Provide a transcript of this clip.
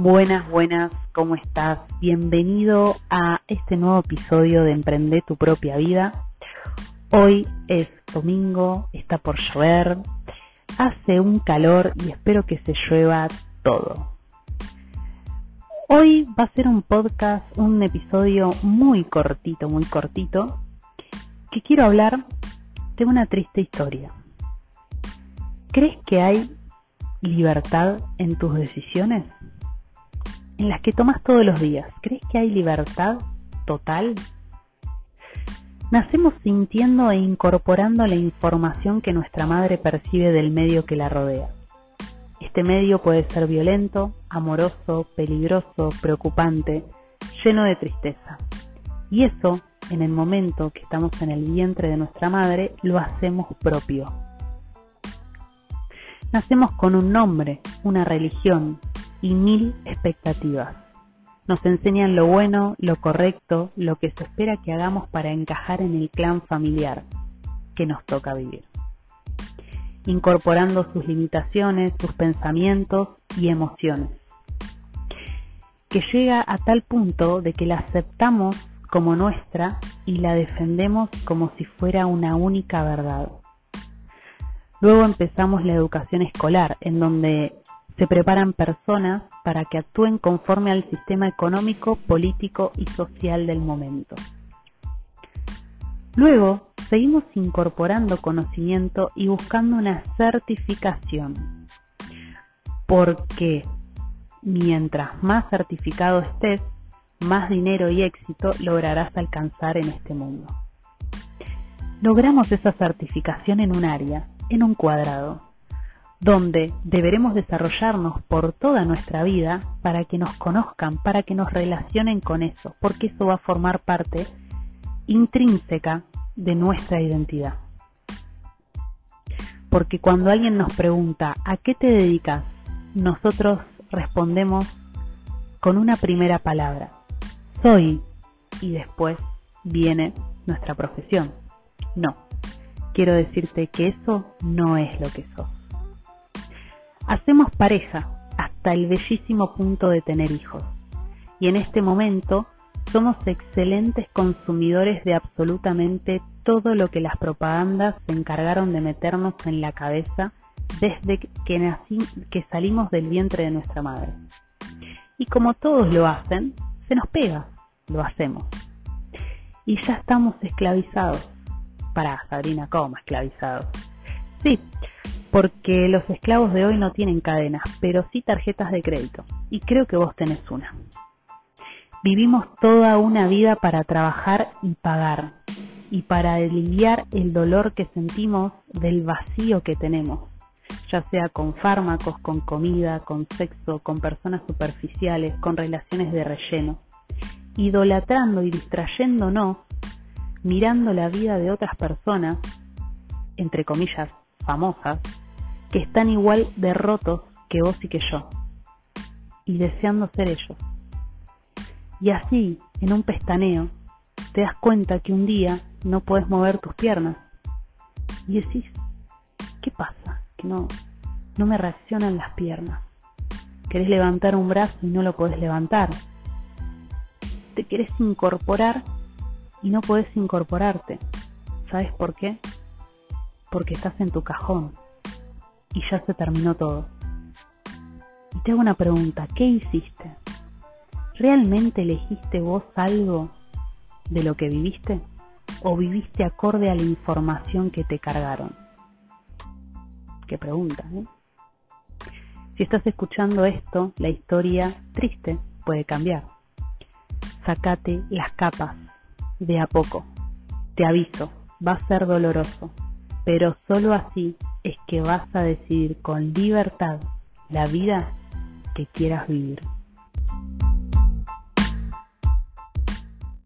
Buenas, buenas, ¿cómo estás? Bienvenido a este nuevo episodio de Emprende tu propia vida. Hoy es domingo, está por llover, hace un calor y espero que se llueva todo. Hoy va a ser un podcast, un episodio muy cortito, muy cortito, que quiero hablar de una triste historia. ¿Crees que hay libertad en tus decisiones? En las que tomas todos los días, ¿crees que hay libertad total? Nacemos sintiendo e incorporando la información que nuestra madre percibe del medio que la rodea. Este medio puede ser violento, amoroso, peligroso, preocupante, lleno de tristeza. Y eso, en el momento que estamos en el vientre de nuestra madre, lo hacemos propio. Nacemos con un nombre, una religión, y mil expectativas. Nos enseñan lo bueno, lo correcto, lo que se espera que hagamos para encajar en el clan familiar que nos toca vivir, incorporando sus limitaciones, sus pensamientos y emociones, que llega a tal punto de que la aceptamos como nuestra y la defendemos como si fuera una única verdad. Luego empezamos la educación escolar, en donde se preparan personas para que actúen conforme al sistema económico, político y social del momento. Luego, seguimos incorporando conocimiento y buscando una certificación, porque mientras más certificado estés, más dinero y éxito lograrás alcanzar en este mundo. Logramos esa certificación en un área, en un cuadrado, donde deberemos desarrollarnos por toda nuestra vida para que nos conozcan, para que nos relacionen con eso, porque eso va a formar parte intrínseca de nuestra identidad. Porque cuando alguien nos pregunta ¿a qué te dedicas? nosotros respondemos con una primera palabra, soy, y después viene nuestra profesión. No, quiero decirte que eso no es lo que sos. Hacemos pareja hasta el bellísimo punto de tener hijos. Y en este momento somos excelentes consumidores de absolutamente todo lo que las propagandas se encargaron de meternos en la cabeza desde que, nací, que salimos del vientre de nuestra madre. Y como todos lo hacen, se nos pega, lo hacemos. Y ya estamos esclavizados. Para Sabrina, ¿cómo esclavizados? Sí, porque los esclavos de hoy no tienen cadenas, pero sí tarjetas de crédito. Y creo que vos tenés una. Vivimos toda una vida para trabajar y pagar, y para aliviar el dolor que sentimos del vacío que tenemos, ya sea con fármacos, con comida, con sexo, con personas superficiales, con relaciones de relleno, idolatrando y distrayéndonos, mirando la vida de otras personas, entre comillas, famosas, que están igual de rotos que vos y que yo, y deseando ser ellos. Y así, en un pestaneo, te das cuenta que un día no puedes mover tus piernas. Y decís, ¿qué pasa? Que no, no me reaccionan las piernas. Querés levantar un brazo y no lo podés levantar. Te querés incorporar y no podés incorporarte. ¿Sabes por qué? Porque estás en tu cajón y ya se terminó todo. Y te hago una pregunta, ¿qué hiciste? ¿Realmente elegiste vos algo de lo que viviste? ¿O viviste acorde a la información que te cargaron? Qué pregunta, ¿eh? Si estás escuchando esto, la historia triste puede cambiar. Sacate las capas de a poco. Te aviso, va a ser doloroso, pero solo así es que vas a decidir con libertad la vida que quieras vivir.